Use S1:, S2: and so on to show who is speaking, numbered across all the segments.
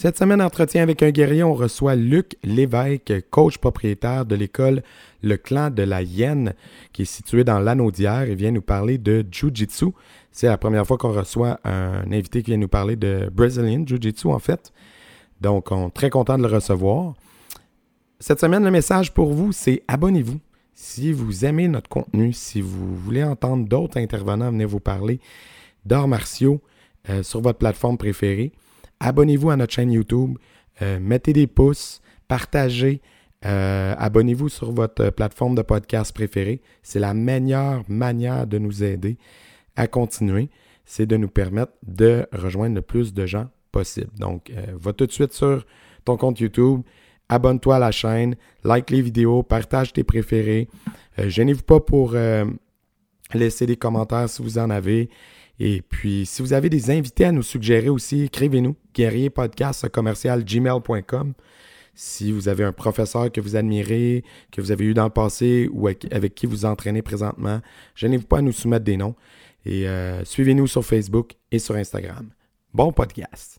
S1: Cette semaine, entretien avec un guerrier, on reçoit Luc Lévesque, coach propriétaire de l'école Le Clan de la Hyène, qui est située dans l'Anaudière et vient nous parler de Jiu-Jitsu. C'est la première fois qu'on reçoit un invité qui vient nous parler de Brazilian Jiu-Jitsu, en fait. Donc, on est très content de le recevoir. Cette semaine, le message pour vous, c'est abonnez-vous. Si vous aimez notre contenu, si vous voulez entendre d'autres intervenants venir vous parler d'arts martiaux euh, sur votre plateforme préférée, abonnez-vous à notre chaîne YouTube, euh, mettez des pouces, partagez, euh, abonnez-vous sur votre plateforme de podcast préférée. C'est la meilleure manière de nous aider à continuer, c'est de nous permettre de rejoindre le plus de gens possible. Donc, euh, va tout de suite sur ton compte YouTube, abonne-toi à la chaîne, like les vidéos, partage tes préférés. gênez-vous pas pour laisser des commentaires si vous en avez. Et puis, si vous avez des invités à nous suggérer aussi, écrivez-nous, guerrierpodcast commercial gmail.com. Si vous avez un professeur que vous admirez, que vous avez eu dans le passé ou avec qui vous entraînez présentement, gênez-vous pas à nous soumettre des noms. Et euh, suivez-nous sur Facebook et sur Instagram. Bon podcast.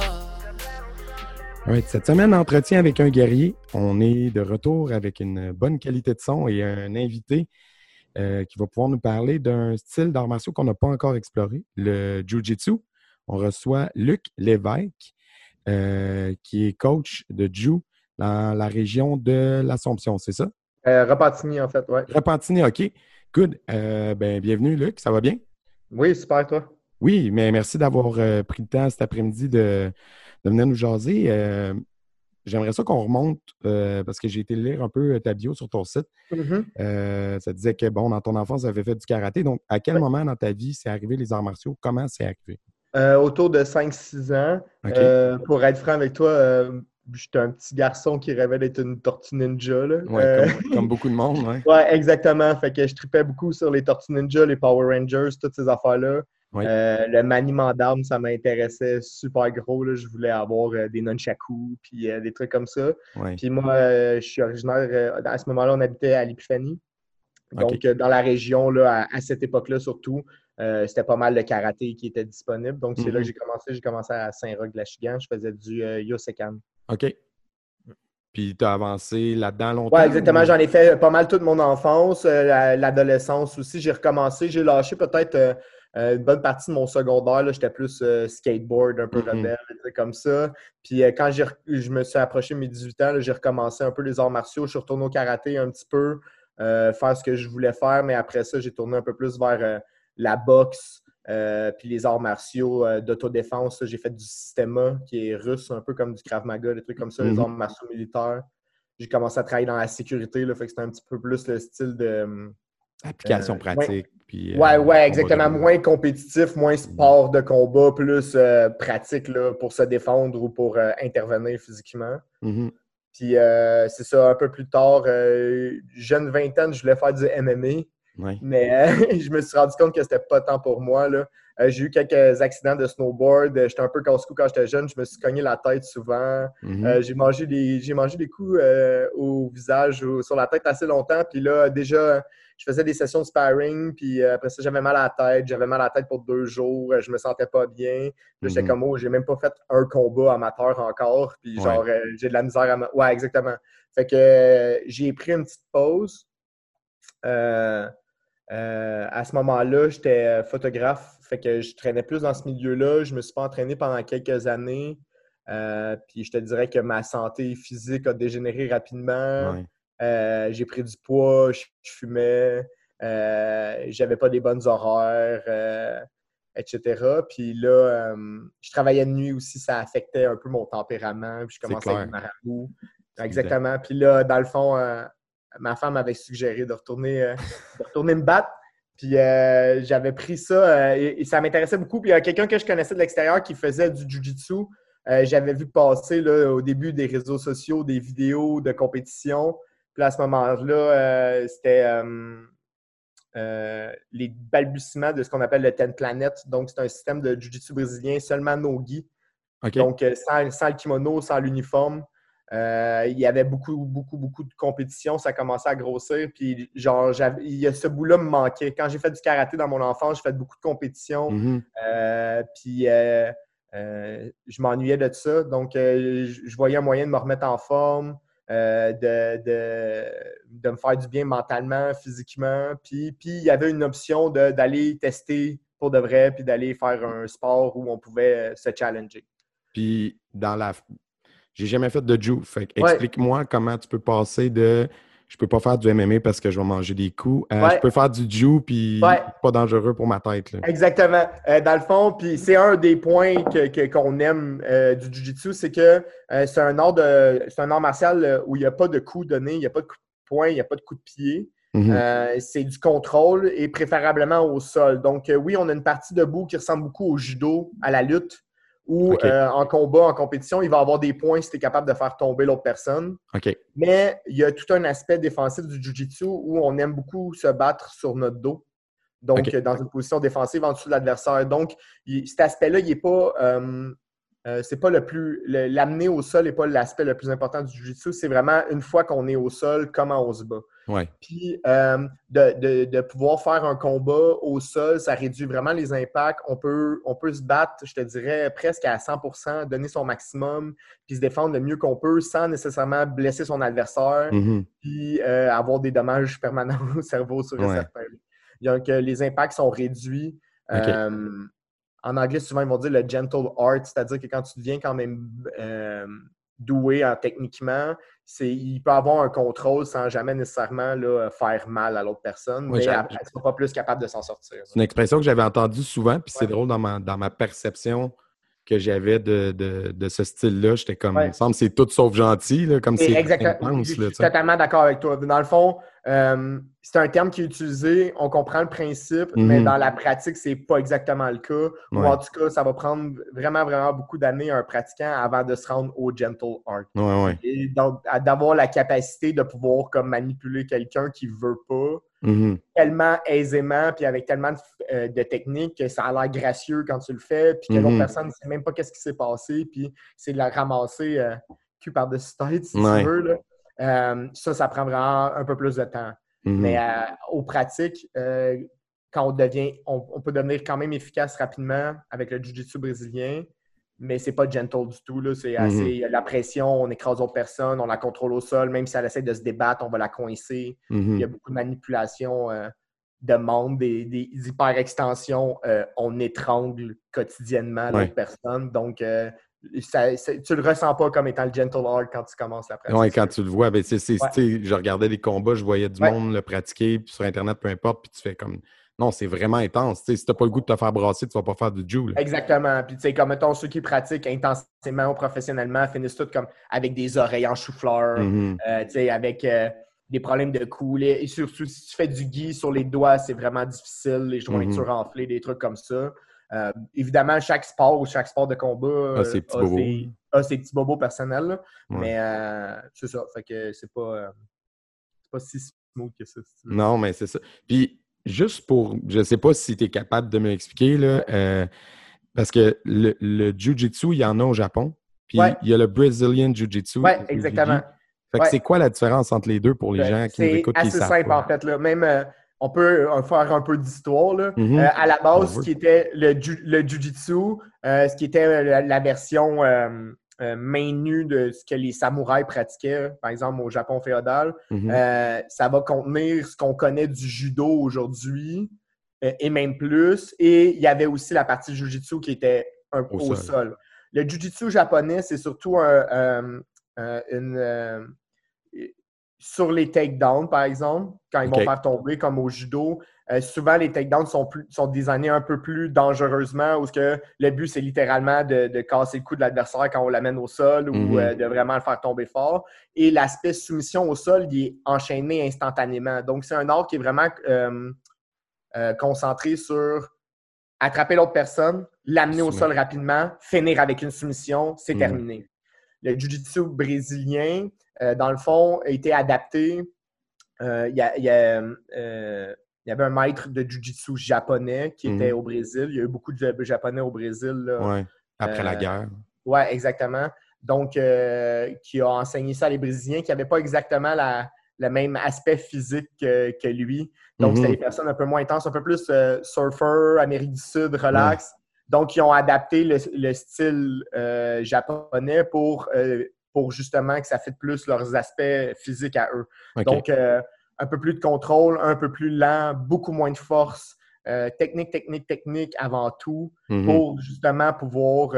S1: cette semaine, entretien avec un guerrier. On est de retour avec une bonne qualité de son et un invité euh, qui va pouvoir nous parler d'un style d'art martiaux qu'on n'a pas encore exploré, le Jiu-Jitsu. On reçoit Luc Lévesque, euh, qui est coach de Jiu dans la région de l'Assomption, c'est ça?
S2: Euh, Repentigny, en fait, oui.
S1: Repentigny, OK. Good. ben, bienvenue, Luc. Ça va bien?
S2: Oui, super, toi?
S1: Oui, mais merci d'avoir pris le temps cet après-midi de, de venir nous jaser. Euh, j'aimerais ça qu'on remonte, euh, parce que j'ai été lire un peu ta bio sur ton site.
S2: Mm-hmm.
S1: Euh, ça disait que, bon, dans ton enfance, tu avais fait du karaté. Donc, à quel moment dans ta vie c'est arrivé les arts martiaux? Comment c'est arrivé?
S2: autour de 5-6 ans. pour être franc avec toi, j'étais un petit garçon qui rêvait d'être une tortue ninja. Là.
S1: comme, comme, beaucoup de monde, oui.
S2: Oui, exactement. Fait que je tripais beaucoup sur les tortues ninja, les Power Rangers, toutes ces affaires-là. Euh, le maniement d'armes, ça m'intéressait super gros. Je voulais avoir euh, des nunchakus, puis euh, des trucs comme ça. Puis moi, je suis originaire, à ce moment-là, on habitait à l'Épiphanie. Donc, dans la région, là, à, cette époque-là surtout, c'était pas mal de karaté qui était disponible. Donc, c'est là que mm-hmm. j'ai commencé. J'ai commencé à Saint-Roch-de-la-Chigan. Je faisais du Yosekan.
S1: OK. Puis tu as avancé là-dedans longtemps?
S2: Oui, exactement. J'en ai fait pas mal toute mon enfance, l'adolescence aussi. J'ai recommencé. J'ai lâché peut-être euh, une bonne partie de mon secondaire, j'étais plus euh, skateboard, un peu mm-hmm. rebelle, comme ça. Puis euh, quand je me suis approché de mes 18 ans, j'ai recommencé un peu les arts martiaux. Je suis retourné au karaté un petit peu, faire ce que je voulais faire, mais après ça, j'ai tourné un peu plus vers la boxe. puis les arts martiaux d'autodéfense, j'ai fait du système qui est russe, un peu comme du Krav Maga, des trucs comme ça, les mm-hmm. arts martiaux militaires. J'ai commencé à travailler dans la sécurité, là, fait que c'était un petit peu plus le style de.
S1: Application pratique.
S2: Oui, ouais, euh, ouais, exactement. Moins compétitif, moins sport de combat, plus euh, pratique là, pour se défendre ou pour euh, intervenir physiquement.
S1: Mm-hmm.
S2: Puis c'est ça, un peu plus tard, jeune vingtaine, je voulais faire du MMA. Mais je me suis rendu compte que c'était pas tant pour moi. J'ai eu quelques accidents de snowboard. J'étais un peu casse-cou quand j'étais jeune. Je me suis cogné la tête souvent.
S1: Mm-hmm.
S2: j'ai mangé des j'ai mangé des coups au visage ou sur la tête assez longtemps. Puis là, déjà, je faisais des sessions de sparring, puis euh, après ça, j'avais mal à la tête. J'avais mal à la tête pour deux jours. Je me sentais pas bien. J'étais mhm. comme, oh, j'ai même pas fait un combat amateur encore. Puis genre, euh, j'ai de la misère à. Ouais, exactement. Fait que euh, j'ai pris une petite pause. à ce moment-là, j'étais photographe. Fait que je traînais plus dans ce milieu-là. Je me suis pas entraîné pendant quelques années. puis je te dirais que ma santé physique a dégénéré rapidement. Euh, j'ai pris du poids, je, fumais, euh, j'avais pas des bonnes horaires, euh, etc. Puis là, je travaillais de nuit aussi, ça affectait un peu mon tempérament. Puis je commençais à être marabout. Exactement. Puis là, dans le fond, ma femme avait suggéré de retourner, retourner me battre. Puis j'avais pris ça et, ça m'intéressait beaucoup. Puis il y a quelqu'un que je connaissais de l'extérieur qui faisait du jujitsu. J'avais vu passer là, au début des réseaux sociaux des vidéos de compétition. Puis à ce moment-là, c'était les balbutiements de ce qu'on appelle le Ten Planet. Donc, c'est un système de jiu-jitsu brésilien seulement no-gi. Donc, sans, sans, le kimono, sans l'uniforme. Euh, il y avait beaucoup, beaucoup, beaucoup de compétitions. Ça commençait à grossir. Puis, genre, il y a ce bout-là me manquait. Quand j'ai fait du karaté dans mon enfance, j'ai fait beaucoup de compétitions.
S1: Mm-hmm.
S2: Euh, puis, euh, je m'ennuyais de ça. Donc, je voyais un moyen de me remettre en forme, de, de, me faire du bien mentalement, physiquement. Puis, puis il y avait une option d'aller tester pour de vrai, puis d'aller faire un sport où on pouvait se challenger.
S1: Puis, dans la, j'ai jamais fait de Jiu. Fait explique-moi comment tu peux passer de je peux pas faire du MMA parce que je vais manger des coups. je peux faire du Jiu puis pas dangereux pour ma tête.
S2: Exactement. Euh, dans le fond, puis c'est un des points qu'on aime euh, du Jiu-Jitsu, c'est que euh, c'est un art de c'est un art martial où il n'y a pas de coups donnés, il n'y a pas de coups de poing, il n'y a pas de coups de pied.
S1: Mm-hmm.
S2: c'est du contrôle et préférablement au sol. Donc, oui, on a une partie debout qui ressemble beaucoup au judo, à la lutte, ou euh, en combat, en compétition, il va avoir des points si tu es capable de faire tomber l'autre personne. Mais il y a tout un aspect défensif du Jiu-Jitsu où on aime beaucoup se battre sur notre dos. Donc, dans une position défensive en dessous de l'adversaire. Donc, cet aspect-là, il n'est pas. Euh, euh, c'est pas le plus. L'amener au sol n'est pas l'aspect le plus important du Jiu-Jitsu. C'est vraiment une fois qu'on est au sol, comment on se bat. Puis euh, de, pouvoir faire un combat au sol, ça réduit vraiment les impacts. On peut, on peut se battre, je te dirais, presque à 100% donner son maximum, puis se défendre le mieux qu'on peut sans nécessairement blesser son adversaire,
S1: mm-hmm.
S2: puis euh, avoir des dommages permanents au cerveau sur ouais. certains. Donc, les impacts sont réduits. Euh, en anglais, souvent, ils vont dire le gentle art, c'est-à-dire que quand tu deviens quand même doué en techniquement, il peut avoir un contrôle sans jamais nécessairement là, faire mal à l'autre personne, mais après, il ne pas plus capable de s'en sortir.
S1: C'est une expression que j'avais entendue souvent, puis c'est drôle dans ma, dans ma perception que j'avais de, de, ce style-là. J'étais comme, il me semble c'est tout sauf gentil, là, comme c'est
S2: Exactement. je suis totalement d'accord avec toi. Dans le fond, euh, c'est un terme qui est utilisé, on comprend le principe, mais mhm. dans la pratique, c'est pas exactement le cas. Ou en tout cas, ça va prendre vraiment, vraiment beaucoup d'années à un pratiquant avant de se rendre au gentle art. Et donc, d'avoir la capacité de pouvoir comme manipuler quelqu'un qui veut pas.
S1: Mhm.
S2: tellement aisément, puis avec tellement de, euh, techniques que ça a l'air gracieux quand tu le fais, puis que l'autre mhm. personne ne sait même pas qu'est-ce qui s'est passé, puis c'est de la ramasser euh, cul par-dessus tête, si tu veux. Euh, ça, ça prend vraiment un peu plus de temps.
S1: Mhm.
S2: Mais aux pratiques, quand on devient, on, peut devenir quand même efficace rapidement avec le jiu-jitsu brésilien mais c'est pas gentle du tout. C'est assez la pression, on écrase d'autres personnes, on la contrôle au sol, même si elle essaie de se débattre, on va la coincer.
S1: Mhm.
S2: Il y a beaucoup de manipulation euh, de monde, des, des hyper-extensions. Euh, on étrangle quotidiennement l'autre personne. Donc, euh, ça, tu le ressens pas comme étant le gentle art quand tu commences la pratique.
S1: Oui, quand tu le vois, ben, je regardais des combats, je voyais du monde le pratiquer, puis sur Internet, peu importe, puis tu fais comme non, c'est vraiment intense. si tu n'as pas le goût de te faire brasser, tu ne vas pas faire du Joule.
S2: Exactement. Puis, tu sais, comme mettons, ceux qui pratiquent intensément ou professionnellement finissent tous comme avec des oreilles en chou-fleur,
S1: mm-hmm.
S2: euh, tu sais, avec euh, des problèmes de cou. Et surtout, si tu fais du gui sur les doigts, c'est vraiment difficile, les jointures mm-hmm. enflées, des trucs comme ça. Euh, évidemment, chaque sport ou chaque sport de combat
S1: a, ses, petits bobos.
S2: a ses petits bobos personnels. Mais c'est ça. Fait que c'est pas, pas si smooth que ça.
S1: non, mais c'est ça. Puis, juste pour, je ne sais pas si tu es capable de me l'expliquer, là, euh, parce que le, le Jiu-Jitsu, il y en a au Japon, puis il y a le Brazilian Jiu-Jitsu.
S2: Oui, exactement.
S1: Fait que c'est quoi la différence entre les deux pour les gens qui nous écoutent?
S2: C'est assez simple, en fait. Là. Même, euh, on peut euh, faire un peu d'histoire.
S1: Mm-hmm.
S2: à la base, ce qui était le, le Jiu-Jitsu, ce qui était la, version euh, main nue de ce que les samouraïs pratiquaient, par exemple au Japon féodal.
S1: Mhm.
S2: Euh, ça va contenir ce qu'on connaît du judo aujourd'hui euh, et même plus. Et il y avait aussi la partie jujitsu qui était un peu au, sol. Le jujitsu japonais, c'est surtout une, sur les takedowns, par exemple, quand ils vont faire tomber, comme au judo, euh, souvent, les takedowns sont, plus, sont designés un peu plus dangereusement, où que le but, c'est littéralement de, casser le cou de l'adversaire quand on l'amène au sol ou
S1: mhm.
S2: euh, de vraiment le faire tomber fort. Et l'aspect soumission au sol, il est enchaîné instantanément. Donc, c'est un art qui est vraiment euh, concentré sur attraper l'autre personne, l'amener au sol rapidement, finir avec une soumission, c'est mhm. terminé. Le jiu-jitsu brésilien, dans le fond, a été adapté. Il y, y, avait un maître de jiu-jitsu japonais qui était mhm. au Brésil. Il y a eu beaucoup de japonais au Brésil.
S1: Oui, après la guerre.
S2: Oui, exactement. Donc, qui a enseigné ça à les Brésiliens, qui n'avaient pas exactement la, le même aspect physique que, lui. Donc, c'était mhm. des personnes un peu moins intenses, un peu plus euh, surfer, Amérique du Sud, relax. Donc, ils ont adapté le, style euh, japonais pour, euh, pour justement que ça fitte plus leurs aspects physiques à eux. Donc, un peu plus de contrôle, un peu plus lent, beaucoup moins de force. technique, technique, technique avant tout, mhm. pour justement pouvoir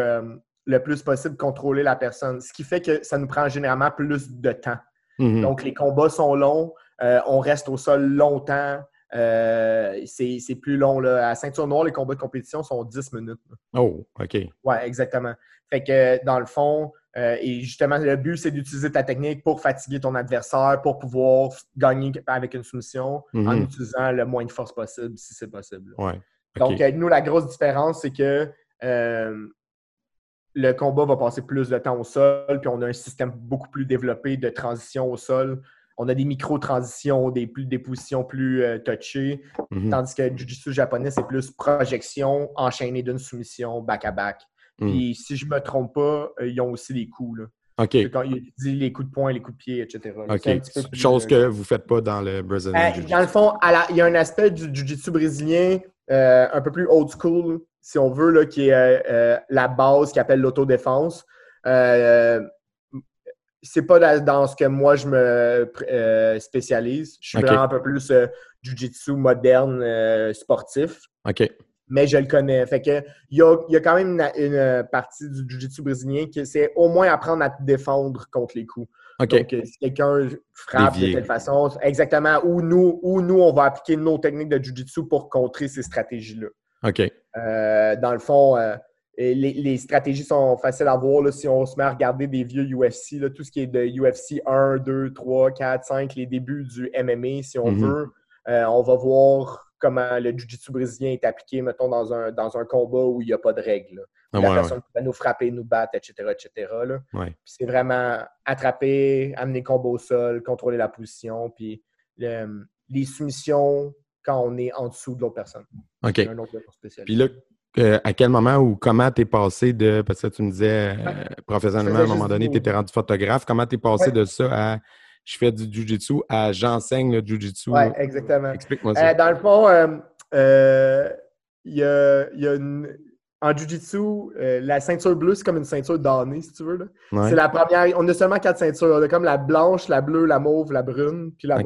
S2: le plus possible contrôler la personne. Ce qui fait que ça nous prend généralement plus de temps. Mhm. Donc, les combats sont longs. Euh, on reste au sol longtemps. Euh, c'est plus long. Là. À ceinture noire, les combats de compétition sont 10 minutes.
S1: Oh, OK.
S2: Oui, exactement. Fait que dans le fond, euh, et justement, le but, c'est d'utiliser ta technique pour fatiguer ton adversaire, pour pouvoir gagner avec une soumission en mhm. utilisant le moins de force possible, si c'est possible.
S1: Ouais.
S2: Donc, nous, la grosse différence, c'est que le combat va passer plus de temps au sol, puis on a un système beaucoup plus développé de transition au sol. On a des micro-transitions, des, des positions plus euh, touchées, mhm. tandis que le Jiu-Jitsu japonais, c'est plus projection enchaînée d'une soumission back-à-back. Mhm. Puis si je ne me trompe pas, euh, ils ont aussi des coups. Là.
S1: OK.
S2: Quand il dit les coups de poing, les coups de pied, etc.
S1: OK. Chose que vous ne faites pas dans le Brazilian
S2: euh, Dans le fond, il y a un aspect du Jiu-Jitsu brésilien un peu plus old school si on veut, là, qui est euh, euh, la base qui appelle l'autodéfense. Euh, c'est pas dans ce que moi je me euh, spécialise. Je suis vraiment un peu plus jiu-jitsu moderne sportif.
S1: OK.
S2: Mais je le connais. Fait que il y a, y a, quand même une, partie du jiu-jitsu brésilien qui c'est au moins apprendre à te défendre contre les coups. Donc, si quelqu'un frappe de telle façon, exactement, où nous, où nous, on va appliquer nos techniques de jiu-jitsu pour contrer ces stratégies-là.
S1: OK.
S2: Euh, dans le fond, les, stratégies sont faciles à voir si on se met à regarder des vieux UFC, là, tout ce qui est de UFC 1, 2, 3, 4, 5, les débuts du MMA, si on mhm. veut. Euh, on va voir comment le jiu-jitsu brésilien est appliqué, mettons, dans un, dans un combat où il n'y a pas de règles. Ah, la personne va nous frapper, nous battre, etc. etc. C'est vraiment attraper, amener le combat au sol, contrôler la position, puis les soumissions quand on est en dessous de l'autre personne.
S1: OK. Puis là, euh, à quel moment ou comment tu es passé de. Parce que tu me disais euh, professionnellement, à un moment donné, tu étais rendu photographe. Comment tu es passé de ça à je fais du jujitsu à j'enseigne le jujitsu?
S2: Oui, exactement.
S1: Explique-moi ça.
S2: Euh, dans le fond, il y a, y a une, en jujitsu, la ceinture bleue, c'est comme une ceinture d'année, si tu veux. C'est la première. On a seulement quatre ceintures. On a comme la blanche, la bleue, la mauve, la brune, puis la.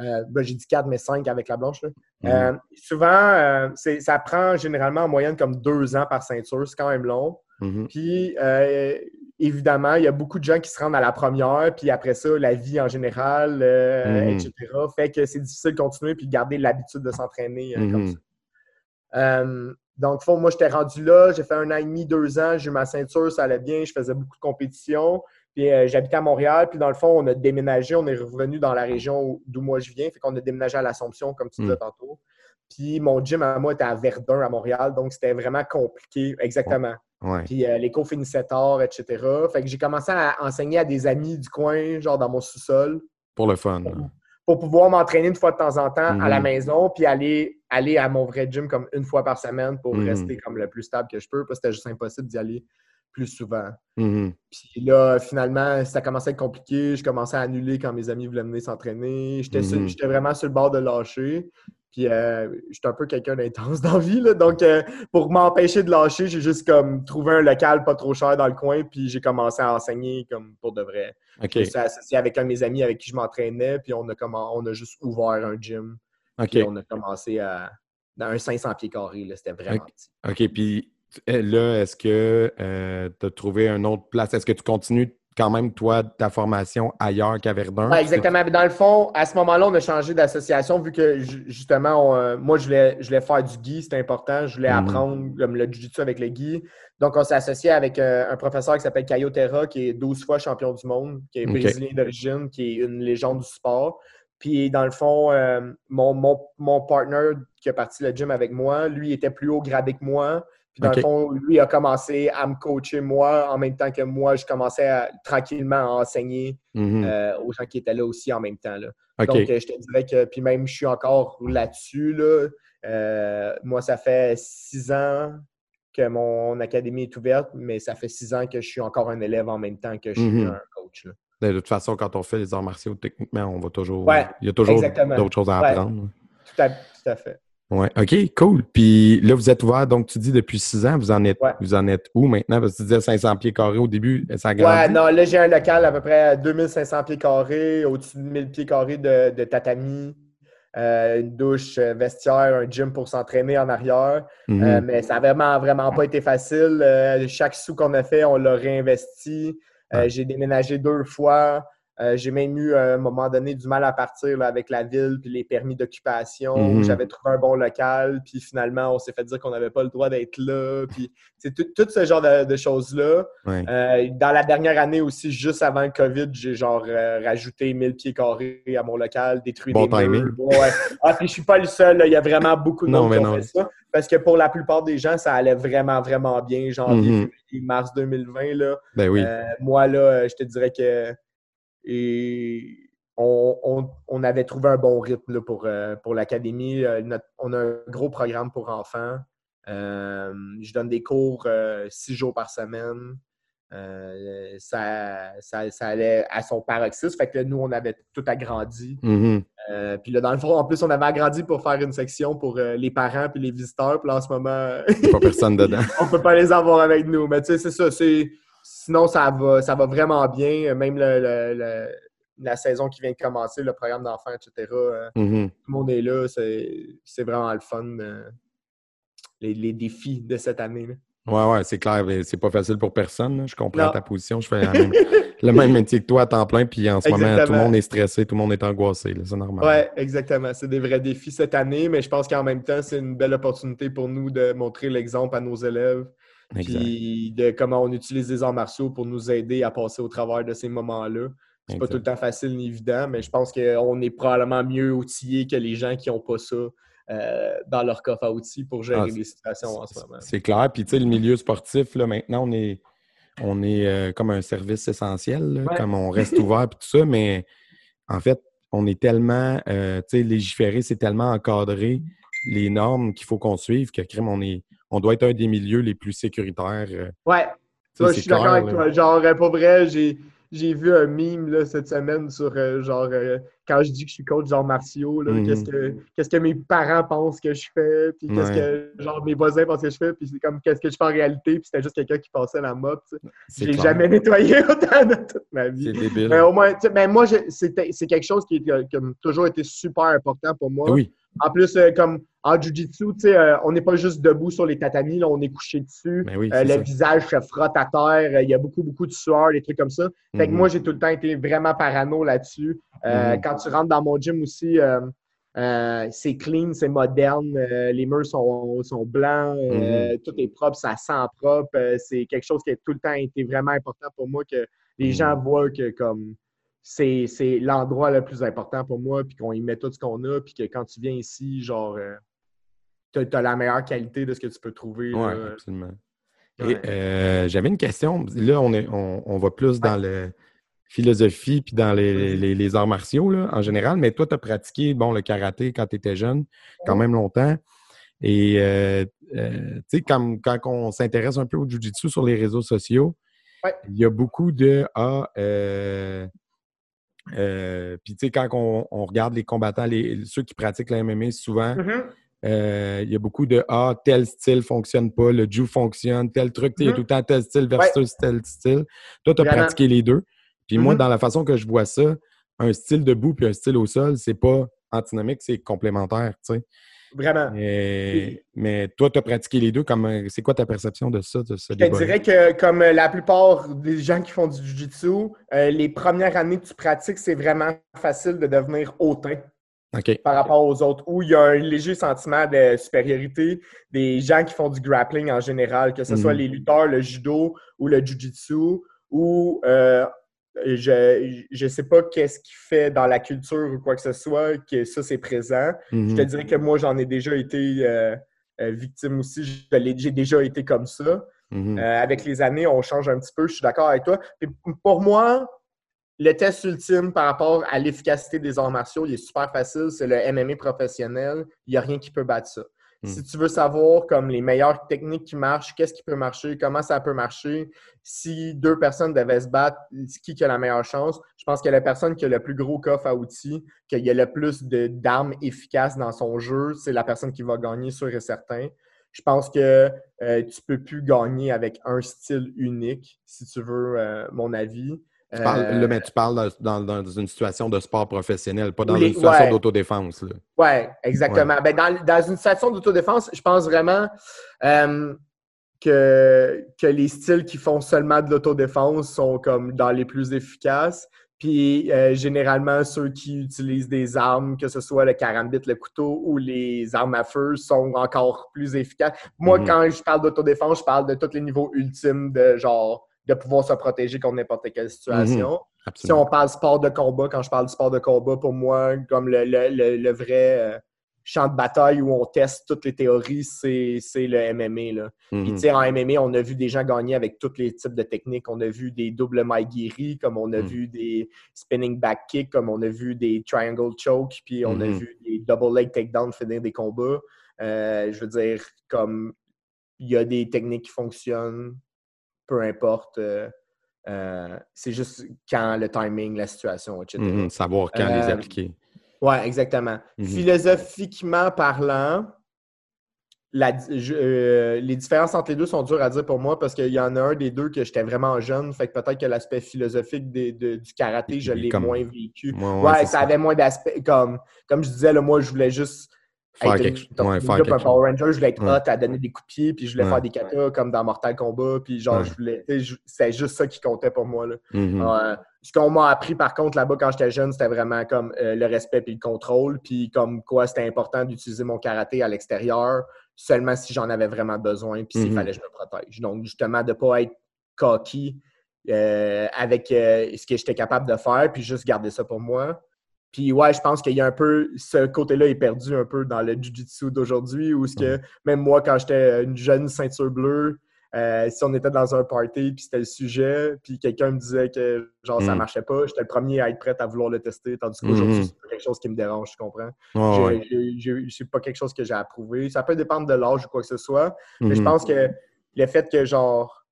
S2: Euh, ben, j'ai dit 4, mais 5 avec la blanche. Mhm. Euh, souvent, euh, ça prend généralement en moyenne comme deux ans par ceinture. C'est quand même long. Mhm. Puis, évidemment, il y a beaucoup de gens qui se rendent à la première, puis après ça, la vie en général, mhm. etc. Fait que c'est difficile de continuer puis garder l'habitude de s'entraîner comme ça. donc, moi, j'étais rendu là, j'ai fait un an et demi, deux ans, j'ai eu ma ceinture, ça allait bien, je faisais beaucoup de compétitions. Puis euh, j'habitais à Montréal, puis dans le fond, on a déménagé, on est revenu dans la région d'où moi je viens, fait qu'on a déménagé à l'Assomption, comme tu disais hmm. tantôt. Puis mon gym à moi était à Verdun, à Montréal, donc c'était vraiment compliqué, exactement. Puis euh, les cours finissaient tard, etc. Fait que j'ai commencé à enseigner à des amis du coin, genre dans mon sous-sol.
S1: Pour le fun.
S2: Pour, pouvoir m'entraîner une fois de temps en temps à la hmm. maison, puis aller, aller à mon vrai gym comme une fois par semaine pour hmm. rester comme le plus stable que je peux, parce que c'était juste impossible d'y aller plus souvent.
S1: Mm-hmm.
S2: Puis là, finalement, ça commençait à être compliqué. Je commençais à annuler quand mes amis voulaient venir s'entraîner. J'étais mm-hmm. vraiment sur le bord de lâcher. Puis euh, j'étais un peu quelqu'un d'intense dans la vie. Donc, euh, pour m'empêcher de lâcher, j'ai juste comme trouvé un local pas trop cher dans le coin. Puis j'ai commencé à enseigner comme pour de vrai.
S1: OK.
S2: J'ai associé avec un de mes amis avec qui je m'entraînais. Puis on a, on a juste ouvert un gym.
S1: OK.
S2: on a commencé à. Dans un 500 pieds carrés. C'était vraiment petit.
S1: OK. Puis là, est-ce que euh, tu as trouvé une autre place? Est-ce que tu continues quand même, toi, ta formation ailleurs qu'à Verdun?
S2: exactement. Dans le fond, à ce moment-là, on a changé d'association vu que, justement, euh, moi, je voulais, je voulais faire du gui, c'était important. Je voulais mhm. apprendre comme le jiu-jitsu avec le gui. Donc, on s'est associé avec un professeur qui s'appelle Caio Terra, qui est 12 fois champion du monde, qui est brésilien d'origine, qui est une légende du sport. Puis, dans le fond, mon, mon, mon partner qui a parti le gym avec moi, lui, était plus haut gradé que moi. Puis dans le fond, lui a commencé à me coacher moi en même temps que moi, je commençais à- tranquillement à enseigner
S1: Mhm.
S2: euh, aux gens qui étaient là aussi en même temps. Là. Donc, euh, je te dirais que, puis même, je suis encore là-dessus. Là. Euh, moi, ça fait six ans que mon académie est ouverte, mais ça fait six ans que je suis encore un élève en même temps que je suis
S1: Mhm.
S2: un coach. là.
S1: De toute façon, quand on fait les arts martiaux, techniquement, on va toujours.
S2: Ouais,
S1: il y a toujours d'autres choses à
S2: Ouais.
S1: apprendre.
S2: Tout à, tout à fait.
S1: Ouais. OK, cool. Puis là, vous êtes ouvert, donc tu dis depuis six ans, vous en êtes,
S2: Ouais.
S1: vous en êtes où maintenant? Parce que tu disais 500 pieds carrés au début, ça a
S2: Ouais, non, là, j'ai un local à peu près à 2500 pieds carrés, au-dessus de 1000 pieds carrés de, de tatami, euh, une douche, euh, vestiaire, un gym pour s'entraîner en arrière.
S1: Mhm.
S2: Euh, mais ça n'a vraiment, vraiment pas été facile. Euh, chaque sou qu'on a fait, on l'a réinvesti.
S1: Ouais.
S2: J'ai déménagé deux fois. Euh, J'ai même eu à un moment donné du mal à partir là, avec la ville puis les permis d'occupation.
S1: Mhm.
S2: J'avais trouvé un bon local, puis finalement, on s'est fait dire qu'on n'avait pas le droit d'être là. Puis c'est tout, tout ce genre de, de choses-là. Euh, dans la dernière année aussi, juste avant le COVID, j'ai genre euh, rajouté 1000 pieds carrés à mon local, détruit
S1: Bon
S2: des murs. Ouais. Ah, puis je suis pas le seul, là. il y a vraiment beaucoup de monde qui ont fait ça. Parce que pour la plupart des gens, ça allait vraiment, vraiment bien. Janvier, février, mars 2020, là.
S1: Ben oui.
S2: Euh, moi, là, euh, je te dirais que et on, on- on avait trouvé un bon rythme là, pour, euh, pour l'académie. Euh, on a un gros programme pour enfants. Euh, je donne des cours six jours par semaine. Ça, ça, ça allait à son paroxysme. Fait que là, nous, on avait tout agrandi.
S1: Mhm.
S2: Euh, puis là, dans le fond, en plus, on avait agrandi pour faire une section pour les parents puis les visiteurs. Puis là, en ce moment,
S1: Il y a pas personne dedans.
S2: on peut pas les avoir avec nous. Mais tu sais, c'est ça. C'est... Sinon, ça va, ça va vraiment bien. Même le- le- le- la saison qui vient de commencer, le programme d'enfants, etc. euh,
S1: Mhm.
S2: tout le monde est là. C'est, c'est vraiment le fun. euh, les, les défis de cette année. là.
S1: Ouais, ouais, c'est clair. C'est pas facile pour personne. là. Je comprends
S2: Non.
S1: ta position. Je fais même- le même métier que toi à temps plein. Puis en ce moment, tout le monde est stressé, tout le monde est angoissé. C'est normal.
S2: Ouais, exactement. C'est des vrais défis cette année, mais je pense qu'en même temps, c'est une belle opportunité pour nous de montrer l'exemple à nos élèves. Puis de comment on utilise les arts martiaux pour nous aider à passer au travers de ces moments-là. C'est pas tout le temps facile ni évident, mais je pense qu'on est probablement mieux outillés que les gens qui n'ont pas ça euh, dans leur coffre à outils pour gérer
S1: Ah,
S2: les situations en ce moment.
S1: C'est clair. Puis, tu sais, le milieu sportif, là, maintenant, on est, on est euh, comme un service essentiel, là,
S2: Ouais.
S1: comme on reste ouvert, puis tout ça, mais en fait, on est tellement, euh, tu sais, légiféré, c'est tellement encadré les normes qu'il faut qu'on suive que, crime, on, est, on doit être un des milieux les plus sécuritaires. euh,
S2: Ouais, ça, je suis d'accord avec toi. Genre, euh, pour vrai, j'ai, j'ai vu un meme là, cette semaine sur euh, genre euh, quand je dis que je suis coach genre martiaux, là,
S1: Mhm.
S2: qu'est-ce, que, qu'est-ce que mes parents pensent que je fais, puis qu'est-ce
S1: Ouais.
S2: que genre mes voisins pensent que je fais, puis c'est comme qu'est-ce que je fais en réalité, puis c'était juste quelqu'un qui passait la mop. J'ai jamais nettoyé autant de toute ma vie.
S1: C'est débile.
S2: Mais au moins, tu sais, mais moi, c'est quelque chose qui, est- qui a toujours été super important pour moi.
S1: oui,
S2: En plus, euh, comme en sais, euh, on n'est pas juste debout sur les tatamis, là, on est couché dessus.
S1: oui,
S2: Euh, le
S1: ça.
S2: visage se frotte à terre, euh, il y a beaucoup, beaucoup de sueur, des trucs comme ça. Fait que
S1: Mhm.
S2: moi, j'ai tout le temps été vraiment parano là-dessus.
S1: Mhm.
S2: Quand tu rentres dans mon gym aussi, c'est clean, c'est moderne, les murs sont, sont blancs, euh, tout est propre, ça sent propre. C'est quelque chose qui a tout le temps été vraiment important pour moi, que les
S1: Mhm.
S2: gens voient que comme c'est c'est l'endroit le plus important pour moi, puis qu'on y met tout ce qu'on a, puis que quand tu viens ici, genre, tu as, la meilleure qualité de ce que tu peux trouver.
S1: Oui, absolument.
S2: Ouais.
S1: Euh, j'avais une question. Là, on, est, on, on va plus dans le philosophie puis dans les, les- les arts martiaux là, en général, mais toi, tu as pratiqué bon, le karaté quand tu étais jeune, quand même longtemps. Et euh, euh, tu sais, comme- quand on s'intéresse un peu au Jiu-Jitsu sur les réseaux sociaux,
S2: Ouais.
S1: il y a beaucoup de Ah, euh, euh, puis tu sais, quand on, on regarde les combattants, les, ceux qui pratiquent la MMA, souvent,
S2: Mhm.
S1: euh, il y a beaucoup de Ah, tel style fonctionne pas, le Jiu fonctionne, tel truc, tu
S2: Mhm.
S1: tout le temps tel style versus tel style. Toi, tu as
S2: Vraiment.
S1: pratiqué les deux. Puis moi,
S2: Mhm.
S1: dans la façon que je vois ça, un style debout puis un style au sol, c'est pas antinomique, c'est complémentaire, tu sais.
S2: Vraiment.
S1: Mais, mais toi, tu as pratiqué les deux. Comme, c'est quoi ta perception de ça, de ce
S2: Je te dirais que, comme euh, la plupart des gens qui font du jiu-jitsu, euh, les premières années que tu pratiques, c'est vraiment facile de devenir hautain par rapport aux autres, où il y a un léger sentiment de supériorité des gens qui font du grappling en général, que ce soit
S1: Mhm.
S2: les lutteurs, le judo ou le jiu-jitsu, ou euh, je ne sais pas qu'est-ce qui fait dans la culture ou quoi que ce soit, que ça, c'est présent. Je te
S1: Mhm.
S2: dirais que moi, j'en ai déjà été euh, victime aussi. J'ai déjà été comme ça.
S1: Mhm.
S2: avec les années, on change un petit peu. Je suis d'accord avec toi. pour moi, le test ultime par rapport à l'efficacité des arts martiaux, il est super facile. C'est le MMA professionnel. Il n'y a rien qui peut battre ça. Hmm. Si tu veux savoir comme les meilleures techniques qui marchent, qu'est-ce qui peut marcher, comment ça peut marcher, si deux personnes devaient se battre, qui a la meilleure chance, je pense que la personne qui a le plus gros coffre à outils, qui a le plus d'armes efficaces dans son jeu, c'est la personne qui va gagner, sûr et certain. Je pense que euh, tu peux plus gagner avec un style unique, si tu veux euh, mon avis.
S1: Tu parles, mais tu parles dans, une situation de sport professionnel, pas dans une situation d'autodéfense.
S2: Oui, exactement. Ben, dans, une situation d'autodéfense, je pense vraiment euh, que, que les styles qui font seulement de l'autodéfense sont comme dans les plus efficaces. Puis euh, généralement, ceux qui utilisent des armes, que ce soit le carambit, le couteau ou les armes à feu, sont encore plus efficaces. Moi, mm-hmm. quand je parle d'autodéfense, je parle de tous les niveaux ultimes de genre de pouvoir se protéger contre n'importe quelle situation.
S1: Mhm.
S2: si on parle sport de combat, quand je parle sport de combat, pour moi, comme le, vrai euh, champ de bataille où on teste toutes les théories, c'est le MMA. Là.
S1: Mhm.
S2: en MMA, on a vu des gens gagner avec tous les types de techniques. On a vu des doubles maigiri, comme on a mhm. vu des spinning back kicks, comme on a vu des triangle choke, puis on a vu des double leg takedown finir des combats. Euh, je veux dire, comme il y a des techniques qui fonctionnent, peu importe. Euh, euh, c'est juste quand le timing, la situation, etc.
S1: Mm-hmm, savoir quand les
S2: euh,
S1: appliquer.
S2: Oui, exactement.
S1: Mm-hmm.
S2: Philosophiquement parlant, les différences entre les deux sont dures à dire pour moi parce qu'il y en a un des deux que j'étais vraiment jeune. Fait que peut-être que l'aspect philosophique du karaté, je l'ai moins vécu. Ouais, ça, avait moins d'aspect. Comme, comme je disais, moi, je voulais juste
S1: Faire quelque chose.
S2: un Power Ranger, je voulais être hot à donner des coups de pied, puis je voulais faire des katas comme dans Mortal Kombat, puis genre, je voulais. C'est juste ça qui comptait pour moi. Là.
S1: Mm-hmm.
S2: ce qu'on m'a appris par contre là-bas quand j'étais jeune, c'était vraiment comme euh, le respect et le contrôle, puis comme quoi c'était important d'utiliser mon karaté à l'extérieur seulement si j'en avais vraiment besoin, puis s'il mm-hmm. fallait que je me protège. Donc, justement, de ne pas être cocky euh, avec euh, ce que j'étais capable de faire, puis juste garder ça pour moi. Puis ouais, je pense qu'il y a un peu ce côté-là est perdu un peu dans le jiu-jitsu d'aujourd'hui, où ce que même moi, quand j'étais une jeune ceinture bleue, euh, si on était dans un party puis c'était le sujet, puis quelqu'un me disait que genre ça mm. marchait pas, j'étais le premier à être prêt à vouloir le tester, tandis qu'aujourd'hui, mm-hmm. c'est pas quelque chose qui me dérange, tu comprends? C'est pas quelque chose que j'ai approuvé. Ça peut dépendre de l'âge ou quoi que ce soit, mais je mm-hmm. pense que le fait que genre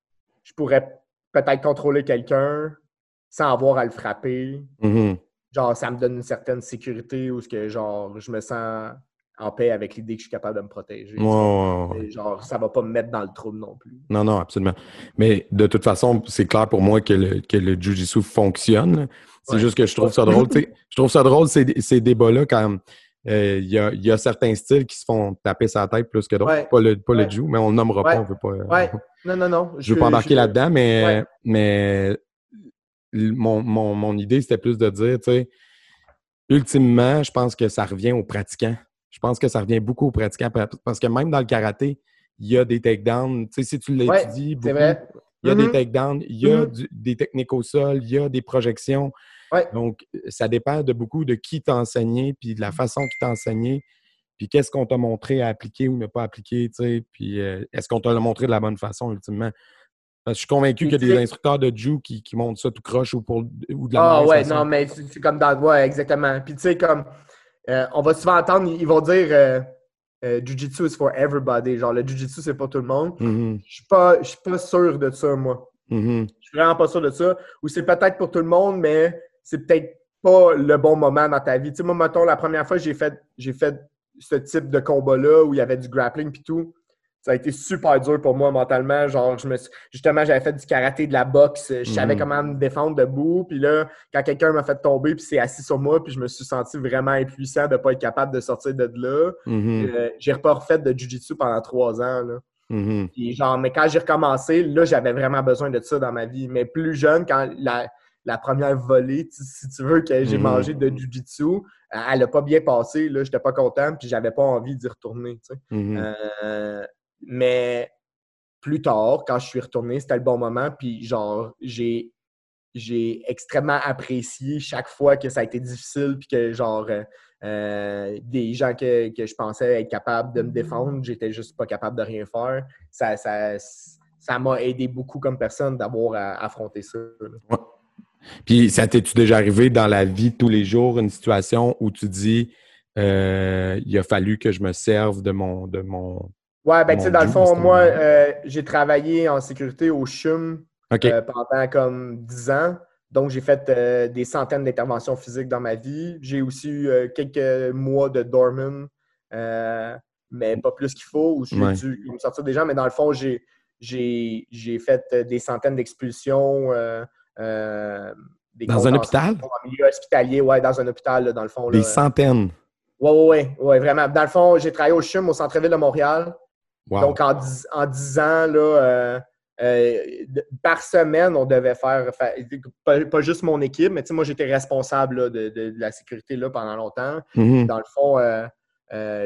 S2: je pourrais peut-être contrôler quelqu'un sans avoir à le frapper,
S1: mm-hmm
S2: genre, ça me donne une certaine sécurité ou ce que, genre, je me sens en paix avec l'idée que je suis capable de me protéger. Genre, ça va pas me mettre dans le trouble non plus.
S1: Non, non, absolument. Mais de toute façon, c'est clair pour moi que le, que le Jiu-Jitsu fonctionne. C'est juste que je trouve ça drôle. je trouve ça drôle, ces, ces débats-là, quand euh, il y, a, y, a, certains styles qui se font taper sa tête plus que d'autres. Pas le, pas le Jiu, mais on le nommera pas. On veut pas.
S2: Ouais. Non, non, non.
S1: Je, veux pas embarquer là-dedans, mais, mais mon, mon, mon idée, c'était plus de dire, tu sais, ultimement, je pense que ça revient aux pratiquants. Je pense que ça revient beaucoup aux pratiquants parce que même dans le karaté, il y a des takedowns. Tu sais, si tu l'étudies beaucoup, il y a des mm-hmm. takedowns, il y a mm-hmm. des techniques au sol, il y a des projections. Donc, ça dépend de beaucoup de qui t'a enseigné, puis de la façon qui t'a enseigné, puis qu'est-ce qu'on t'a montré à appliquer ou ne pas appliquer, tu sais, puis euh, est-ce qu'on t'a montré de la bonne façon, ultimement? Je suis convaincu qu'il y a des instructeurs de Jiu qui, qui montrent ça tout croche ou, pour, ou de la
S2: Ah ouais, non, mais c'est comme dans. Ouais, exactement. Puis tu sais, comme. Euh, on va souvent entendre, ils vont dire euh, euh, Jiu-Jitsu is for everybody. Genre, le Jiu-Jitsu, c'est pas tout le monde.
S1: Mm-hmm.
S2: Je suis pas, suis pas sûr de ça, moi.
S1: Mm-hmm.
S2: Je suis vraiment pas sûr de ça. Ou c'est peut-être pour tout le monde, mais c'est peut-être pas le bon moment dans ta vie. Tu sais, moi, mettons, la première fois j'ai fait, j'ai fait ce type de combat-là où il y avait du grappling puis tout, ça a été super dur pour moi mentalement. Genre, je me justement, j'avais fait du karaté, de la boxe. Je savais mm. comment me défendre debout. Puis là, quand quelqu'un m'a fait tomber, puis s'est assis sur moi, puis je me suis senti vraiment impuissant de ne pas être capable de sortir de là.
S1: Mm-hmm.
S2: Euh, j'ai pas refait de jujitsu pendant trois ans. Là.
S1: Mm-hmm.
S2: genre, mais quand j'ai recommencé, là, j'avais vraiment besoin de ça dans ma vie. Mais plus jeune, quand la, première volée, si tu veux, que j'ai mm-hmm. mangé de jujitsu, elle n'a pas bien passé. Là, j'étais pas content, puis j'avais pas envie d'y retourner. Euh, mais plus tard, quand je suis retourné, c'était le bon moment. Puis genre, j'ai j'ai extrêmement apprécié chaque fois que ça a été difficile, puis que genre euh, des gens que, que, je pensais être capable de me défendre, j'étais juste pas capable de rien faire. Ça, ça, ça m'a aidé beaucoup comme personne d'avoir affronté ça.
S1: Puis, ça t'es-tu déjà arrivé dans la vie de tous les jours, une situation où tu dis euh, il a fallu que je me serve de mon. De mon
S2: ouais, ben, tu sais, dans le fond, moi, euh, j'ai travaillé en sécurité au CHUM euh, pendant comme 10 ans. Donc, j'ai fait des centaines d'interventions physiques dans ma vie. J'ai aussi eu quelques mois de dormant, mais pas plus qu'il faut, où j'ai dû me sortir des gens. Mais dans le fond, j'ai fait des centaines d'expulsions.
S1: dans un hôpital?
S2: En milieu hospitalier, ouais, dans un hôpital, dans le fond.
S1: Des centaines?
S2: Oui, oui, oui, vraiment. Dans le fond, j'ai travaillé au CHUM, au centre-ville de Montréal. Donc, en dix, en ans, là, euh, euh, par semaine, on devait faire, pas, juste mon équipe, mais moi, j'étais responsable de, la sécurité là, pendant longtemps. Mm-hmm. Dans le fond, euh,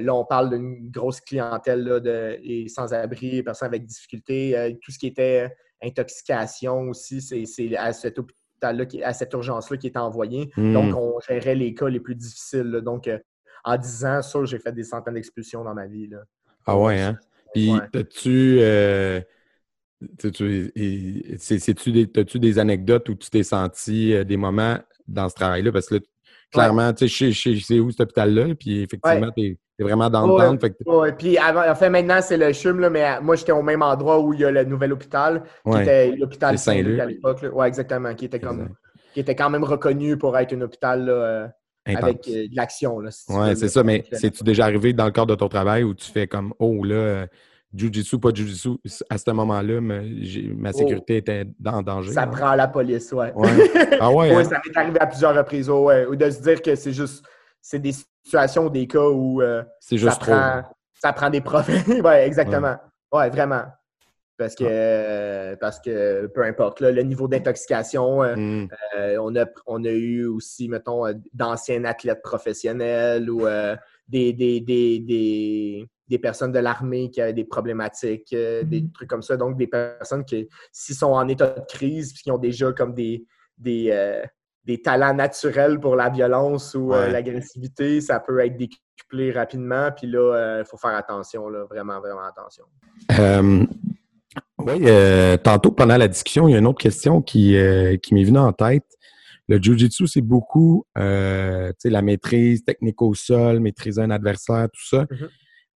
S2: là, on parle d'une grosse clientèle là, de, sans-abri, personnes avec difficulté, tout ce qui était intoxication aussi, c'est à cet hôpital-là, à cette urgence-là qui était envoyé. Mm. Donc, on gérait les cas les plus difficiles. Donc, en 10 ans, sûr, j'ai fait des centaines d'expulsions dans ma vie. Là.
S1: Ah ouais, hein? Puis, as-tu. Euh, As-tu des, anecdotes où tu t'es senti euh, des moments dans ce travail-là? Parce que là, clairement, tu sais, je sais où cet hôpital-là, puis effectivement, tu es, vraiment dans le temps.
S2: Oui, puis en fait, maintenant, c'est le CHUM, là, mais moi, j'étais au même endroit où il y a le nouvel hôpital, qui était l'hôpital Saint-Luc à l'époque. Oui, exactement, qui était, comme, qui était quand même reconnu pour être un hôpital avec euh, de l'action.
S1: oui, c'est ça, mais c'est-tu déjà arrivé dans le cadre de ton travail où tu fais comme Oh là, euh, Jiu-Jitsu, pas Jiu-Jitsu, à ce moment-là, ma, oh. sécurité était en danger.
S2: Ça prend la police, ouais.
S1: Ah ouais?
S2: hein? Ça m'est arrivé à plusieurs reprises, ouais. Ou de se dire que c'est juste, c'est des situations, des cas où euh,
S1: c'est juste
S2: ça, Prend, ça prend des profs. ouais, exactement. Ouais. vraiment. Parce que, ah. parce que peu importe, le niveau d'intoxication, euh, hmm. euh, on, a, on a eu aussi, mettons, d'anciens athlètes professionnels ou des, des, des, des, personnes de l'armée qui avaient des problématiques, des hmm. trucs comme ça. Donc, des personnes qui, s'ils sont en état de crise, puis qui ont déjà comme des, des, des talents naturels pour la violence ou l'agressivité, ça peut être décuplé rapidement. Puis là, il faut faire attention, là, vraiment, vraiment attention.
S1: Oui, euh, tantôt pendant la discussion, il y a une autre question qui, euh, qui m'est venue en tête. Le Jiu-Jitsu, c'est beaucoup euh, la maîtrise technique au sol, maîtriser un adversaire, tout ça.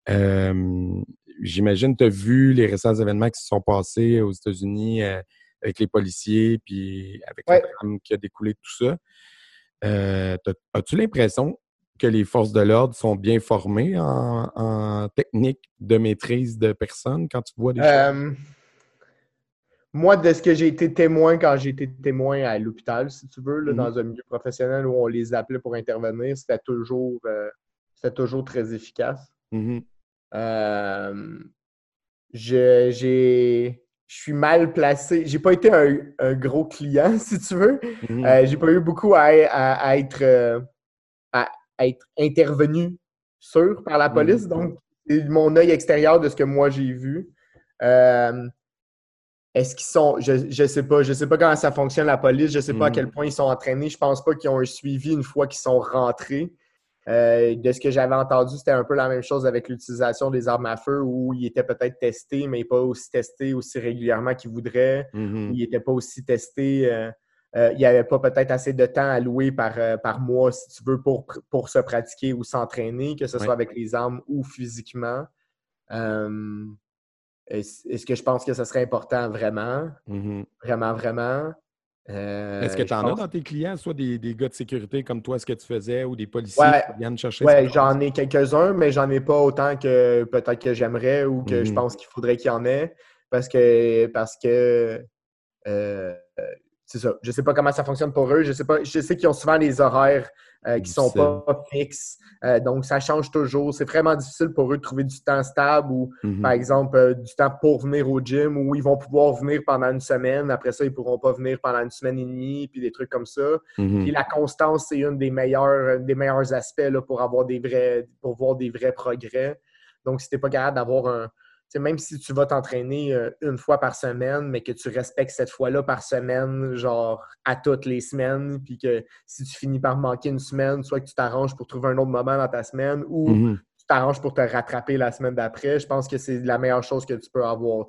S1: Mm-hmm. J'imagine tu as vu les récents événements qui se sont passés aux États-Unis avec les policiers, puis avec la drame qui a découlé de tout ça. As-tu l'impression que les forces de l'ordre sont bien formées en, en, technique de maîtrise de personnes quand tu vois des choses?
S2: Moi, de ce que j'ai été témoin quand j'ai été témoin à l'hôpital, si tu veux, là, dans mm-hmm. un milieu professionnel où on les appelait pour intervenir, c'était toujours, euh, toujours très efficace.
S1: Mm-hmm.
S2: Euh, je, suis mal placé. J'ai pas été un, gros client, si tu veux. Mm-hmm. Euh, j'ai pas eu beaucoup à, être, à être intervenu sur par la police. Donc, c'est mon œil extérieur de ce que moi j'ai vu. Est-ce qu'ils sont. Je ne sais pas. Je sais pas comment ça fonctionne, la police. Je ne sais pas à quel mm. point ils sont entraînés. Je pense pas qu'ils ont un suivi une fois qu'ils sont rentrés. Euh, de ce que j'avais entendu, c'était un peu la même chose avec l'utilisation des armes à feu où ils étaient peut-être testés, mais pas aussi testés aussi régulièrement qu'ils voudraient.
S1: Mm-hmm.
S2: Ils n'étaient pas aussi testés. Euh, euh, il n'y avait pas peut-être assez de temps alloué par, par mois, si tu veux, pour, pour se pratiquer ou s'entraîner, que ce soit avec les armes ou physiquement. Est-ce que je pense que ce serait important vraiment?
S1: Mm-hmm.
S2: Vraiment, vraiment?
S1: Euh, est-ce que tu en as dans tes clients, soit des, des, gars de sécurité comme toi, ce que tu faisais, ou des policiers qui viennent chercher?
S2: Oui, j'en ai quelques-uns, mais j'en ai pas autant que peut-être que j'aimerais ou que je mm-hmm. pense qu'il faudrait qu'il y en ait. Parce que, parce que euh, c'est ça. Je sais pas comment ça fonctionne pour eux. Je sais pas. Je sais qu'ils ont souvent des horaires euh, qui sont pas, fixes. Euh, donc, ça change toujours. C'est vraiment difficile pour eux de trouver du temps stable ou,
S1: mhm.
S2: par exemple, euh, du temps pour venir au gym où ils vont pouvoir venir pendant une semaine. Après ça, ils pourront pas venir pendant une semaine et demie, puis des trucs comme ça.
S1: Mhm.
S2: Puis la constance, c'est une des meilleurs, des meilleurs aspects là, pour avoir des vrais, pour voir des vrais progrès. Donc, si tu n'es pas capable d'avoir un même si tu vas t'entraîner euh, une fois par semaine, mais que tu respectes cette fois-là par semaine, genre à toutes les semaines, puis que si tu finis par manquer une semaine, soit que tu t'arranges pour trouver un autre moment dans ta semaine ou
S1: Mhm.
S2: tu t'arranges pour te rattraper la semaine d'après, je pense que c'est la meilleure chose que tu peux avoir.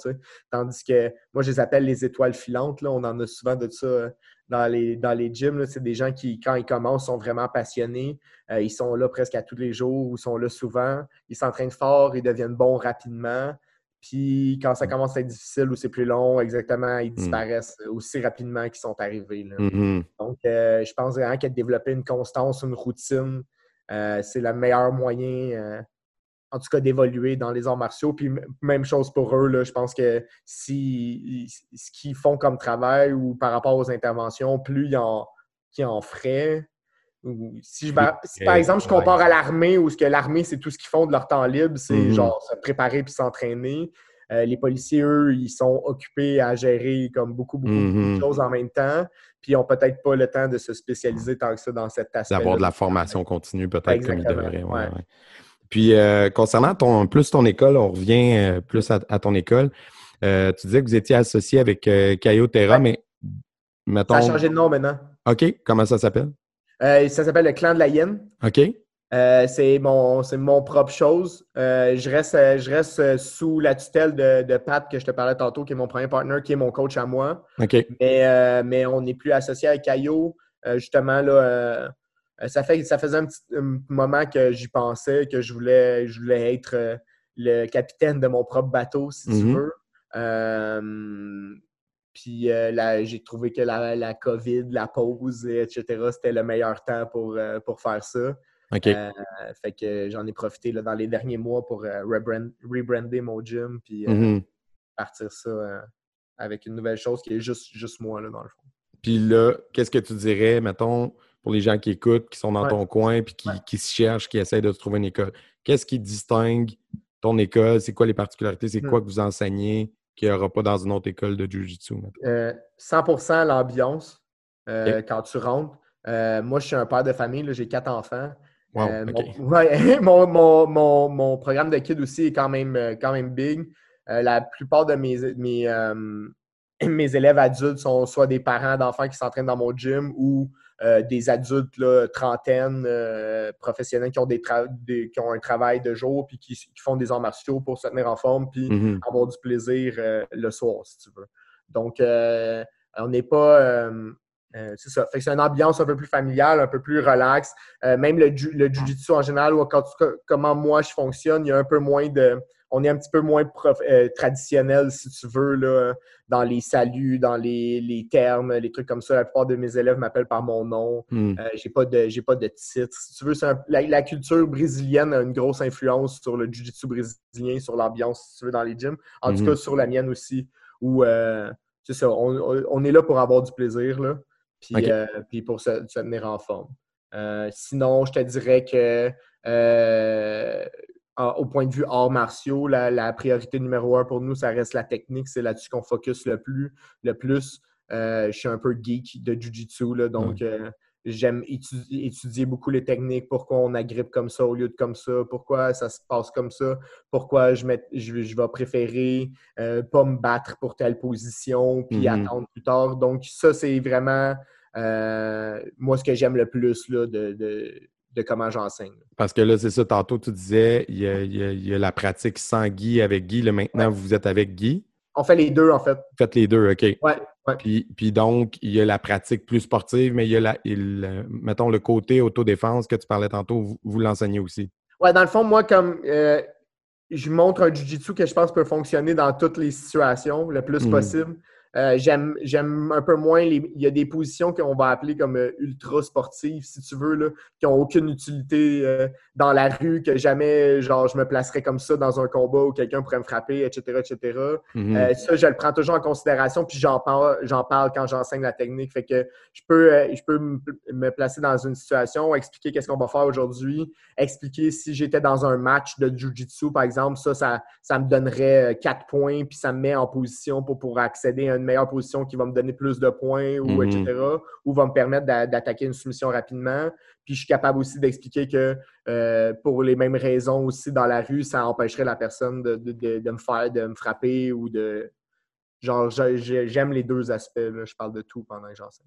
S2: Tandis que moi, je les appelle les étoiles filantes. Là. On en a souvent de ça euh, dans les, dans les gyms. là. C'est des gens qui, quand ils commencent, sont vraiment passionnés. Euh, ils sont là presque à tous les jours ou sont là souvent. Ils s'entraînent fort, ils deviennent bons rapidement. Puis quand ça commence à être difficile ou c'est plus long, exactement, ils disparaissent aussi rapidement qu'ils sont arrivés. là.
S1: Mhm.
S2: Donc, euh, je pense vraiment que développer une constance, une routine, euh, c'est le meilleur moyen, euh, en tout cas, d'évoluer dans les arts martiaux. Puis, même chose pour eux, là, je pense que si ils- ce qu'ils font comme travail ou par rapport aux interventions, plus ils en, qu'ils en feraient. Si, je, va- si, par exemple, je compare à l'armée, où ce que l'armée, c'est tout ce qu'ils font de leur temps libre, c'est
S1: Mhm.
S2: genre se préparer puis s'entraîner. Euh, les policiers, eux, ils sont occupés à gérer comme beaucoup, beaucoup, beaucoup de choses en même temps. Puis ils n'ont peut-être pas le temps de se spécialiser tant que ça dans cet aspect.
S1: D'avoir de la formation continue, peut-être comme il
S2: Exactement,
S1: devrait. ouais,
S2: ouais.
S1: ouais. Puis, euh, concernant ton, plus ton école, on revient euh, plus à, à ton école. Tu disais que vous étiez associé avec Caio Terra, mais mettons.
S2: Ça a changé de nom maintenant.
S1: OK, comment ça s'appelle?
S2: Euh, ça s'appelle le clan de la hyène.
S1: OK.
S2: Euh, c'est mon, mon propre chose. Euh, je reste, je reste sous la tutelle de, de Pat que je te parlais tantôt, qui est mon premier partner, qui est mon coach à moi.
S1: OK.
S2: Mais, euh, mais on n'est plus associé avec Caillot. Justement, là, ça, fait, ça faisait un petit un moment que j'y pensais, que je voulais, je voulais être le capitaine de mon propre bateau, si tu
S1: Mhm.
S2: veux. Puis euh, j'ai trouvé que la, la COVID, la pause, et etc., c'était le meilleur temps pour, euh, pour faire ça.
S1: OK.
S2: Euh, fait que j'en ai profité là, dans les derniers mois pour rebrand- rebrander mon gym puis
S1: Mhm.
S2: partir ça avec une nouvelle chose qui est juste, juste moi, là, dans le fond.
S1: Puis là, qu'est-ce que tu dirais, mettons, pour les gens qui écoutent, qui sont dans
S2: Ouais.
S1: ton coin, puis qui,
S2: Ouais.
S1: qui se cherchent, qui essayent de se trouver une école? Qu'est-ce qui distingue ton école? C'est quoi les particularités? C'est
S2: Hmm.
S1: quoi que vous enseignez? Qu'il n'y aura pas dans une autre école de Jiu-Jitsu?
S2: Euh, 100% l'ambiance euh, quand tu rentres. Euh, moi, je suis un père de famille, j'ai quatre enfants.
S1: Wow,
S2: Euh, mon, ouais, mon, mon- mon- programme de kid aussi est quand même, quand même big. La plupart de mes, mes, mes élèves adultes sont soit des parents d'enfants qui s'entraînent dans mon gym ou euh, des adultes, là, trentaine, euh, professionnels qui ont, des des- qui ont un travail de jour puis qui, qui font des arts martiaux pour se tenir en forme puis
S1: Mhm.
S2: avoir du plaisir euh, le soir, si tu veux. Donc, on n'est pas. c'est ça. Fait que c'est une ambiance un peu plus familiale, un peu plus relax. Même le, ju- le jujitsu en général, ou quand tu- comment moi je fonctionne, il y a un peu moins de. On est un petit peu moins prof- euh, traditionnel, si tu veux, là, dans les saluts, dans les, les termes, les trucs comme ça. La plupart de mes élèves m'appellent par mon nom.
S1: Hmm.
S2: Euh, j'ai pas de j'ai pas de titre. Si tu veux, c'est un- la, la culture brésilienne a une grosse influence sur le jiu-jitsu brésilien, sur l'ambiance, si tu veux, dans les gyms. En tout
S1: Mhm.
S2: cas, sur la mienne aussi. Où euh, c'est ça, on, on- est là pour avoir du plaisir, là. Puis, euh, puis pour se, se tenir en forme. Euh, sinon, je te dirais que au point de vue arts martiaux, la, la priorité numéro un pour nous, ça reste la technique. C'est là-dessus qu'on focus le plus. Le plus. Euh, je suis un peu geek de Jiu-Jitsu, là, donc euh, j'aime étudier, étudier beaucoup les techniques, pourquoi on agrippe comme ça au lieu de comme ça, pourquoi ça se passe comme ça, pourquoi je, mets- je, je vais préférer euh, pas me battre pour telle position, puis
S1: Mhm.
S2: attendre plus tard. Donc, ça, c'est vraiment euh, moi ce que j'aime le plus là, de, de, de comment j'enseigne.
S1: Parce que là, c'est ça, tantôt, tu disais, il y a, il y a- il y a la pratique sans Guy avec Guy. Là, maintenant, vous êtes avec Guy?
S2: On fait les deux, en fait.
S1: Faites les deux, OK.
S2: Ouais, ouais.
S1: Puis, puis donc, il y a la pratique plus sportive, mais il y a, la, il, euh, mettons, le côté autodéfense que tu parlais tantôt, vous, vous l'enseignez aussi.
S2: Ouais, dans le fond, moi, comme euh, je montre un jujitsu que je pense peut fonctionner dans toutes les situations le plus
S1: Mhm.
S2: possible. Euh, j'aime, j'aime un peu moins les. Il y a des positions qu'on va appeler comme euh, ultra sportives, si tu veux, là, qui n'ont aucune utilité euh, dans la rue, que jamais genre je me placerais comme ça dans un combat où quelqu'un pourrait me frapper, etc. etc.
S1: Mhm.
S2: Euh, ça, je le prends toujours en considération, puis j'en parle, j'en parle quand j'enseigne la technique. Fait que je peux, je peux me- placer dans une situation, expliquer qu'est-ce qu'on va faire aujourd'hui, expliquer si j'étais dans un match de Jiu-Jitsu, par exemple, ça, ça, ça me donnerait quatre points, puis ça me met en position pour, pour accéder à une meilleure position qui va me donner plus de points, ou
S1: Mhm.
S2: etc., ou va me permettre d'a- d'attaquer une soumission rapidement. Puis je suis capable aussi d'expliquer que euh, pour les mêmes raisons aussi dans la rue, ça empêcherait la personne de, de- de- de me faire, de me frapper ou de. Genre, j'aime les deux aspects. là. Je parle de tout pendant que j'enseigne.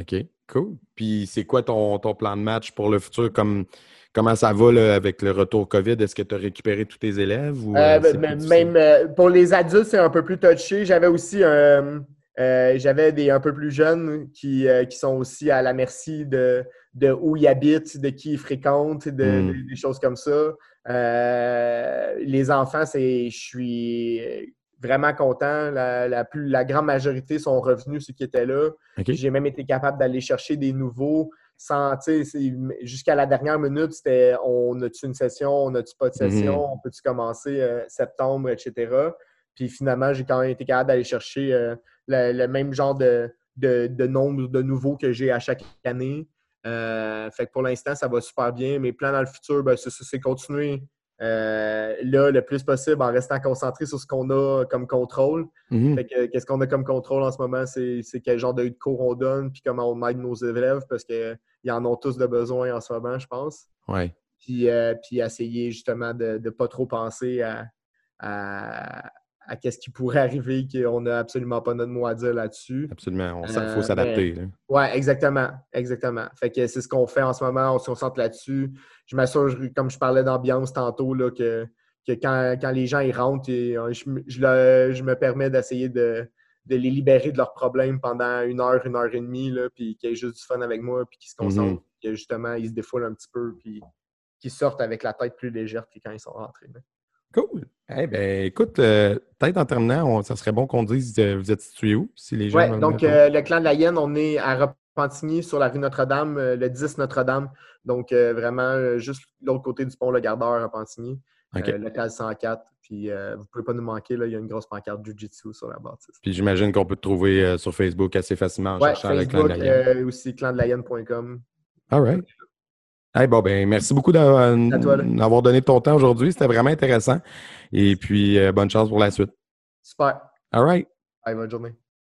S1: OK, cool. Puis c'est quoi ton, ton plan de match pour le futur? Comme, comment ça va là, avec le retour COVID? Est-ce que tu as récupéré tous tes élèves? Ou,
S2: Euh,
S1: euh,
S2: ben, ben, même euh, pour les adultes, c'est un peu plus touché. J'avais aussi un- euh, j'avais des un peu plus jeunes qui, euh, qui sont aussi à la merci de, de où ils habitent, de qui ils fréquentent, de,
S1: Mm.
S2: de- des choses comme ça. Euh, les enfants, c'est je suis vraiment content. La, la plus, la grande majorité sont revenus, ceux qui étaient là. J'ai même été capable d'aller chercher des nouveaux jusqu'à la dernière minute, c'était on a-tu une session, on a-tu pas de session,
S1: Mhm.
S2: on peut-tu commencer euh, septembre, etc. Puis finalement, j'ai quand même été capable d'aller chercher euh, le, le même genre de, de, de nombre de nouveaux que j'ai à chaque année. Euh, fait que pour l'instant, ça va super bien. Mes plans dans le futur, ben, c'est continuer euh, là le plus possible en restant concentré sur ce qu'on a comme contrôle.
S1: Mhm.
S2: Qu'est-ce qu'on a comme contrôle en ce moment, c'est, c'est quel genre de cours on donne, puis comment on aide nos élèves, parce qu'ils en ont tous de besoin en ce moment, je pense.
S1: Ouais.
S2: Puis, euh, puis essayer justement de ne pas trop penser à, à, à qu'est-ce qui pourrait arriver, qu'on n'a absolument pas notre mot à dire là-dessus.
S1: Absolument. Il
S2: Euh,
S1: faut s'adapter. là.
S2: Ouais, exactement. Exactement. Fait que c'est ce qu'on fait en ce moment, on se concentre là-dessus. Je m'assure, comme je parlais d'ambiance tantôt, là, que, que quand, quand les gens ils rentrent, et, euh, je, me- je le- je me permets d'essayer de, de les libérer de leurs problèmes pendant une heure, une heure et demie, là, puis qu'ils aient juste du fun avec moi, puis qu'ils se concentrent,
S1: Mhm.
S2: que justement, ils se défoulent un petit peu, puis qu'ils sortent avec la tête plus légère que quand ils sont rentrés. là.
S1: Cool. Eh ben, écoute, euh, peut-être en terminant, on- ça serait bon qu'on dise euh, vous êtes situé où, si les gens veulent
S2: donc euh, le clan de la Hyène, on est à Repentigny sur la rue Notre-Dame, le 10 Notre-Dame. Donc vraiment juste l'autre côté du pont Le Gardeur à Repentigny,
S1: OK.
S2: euh, local 104. Puis vous pouvez pas nous manquer, là, il y a une grosse pancarte Jiu-Jitsu sur la bâtisse.
S1: Puis j'imagine qu'on peut te trouver sur Facebook assez facilement en
S2: Ouais,
S1: cherchant le clan de
S2: Facebook,
S1: la Hyène.
S2: aussi clandelahyène.com.
S1: All right. Hey, bon, ben, merci beaucoup d'avoir
S2: là.
S1: d'avoir donné ton temps aujourd'hui. C'était vraiment intéressant. Et puis, euh, bonne chance pour la suite.
S2: Super.
S1: All right.
S2: Allez, bonne journée.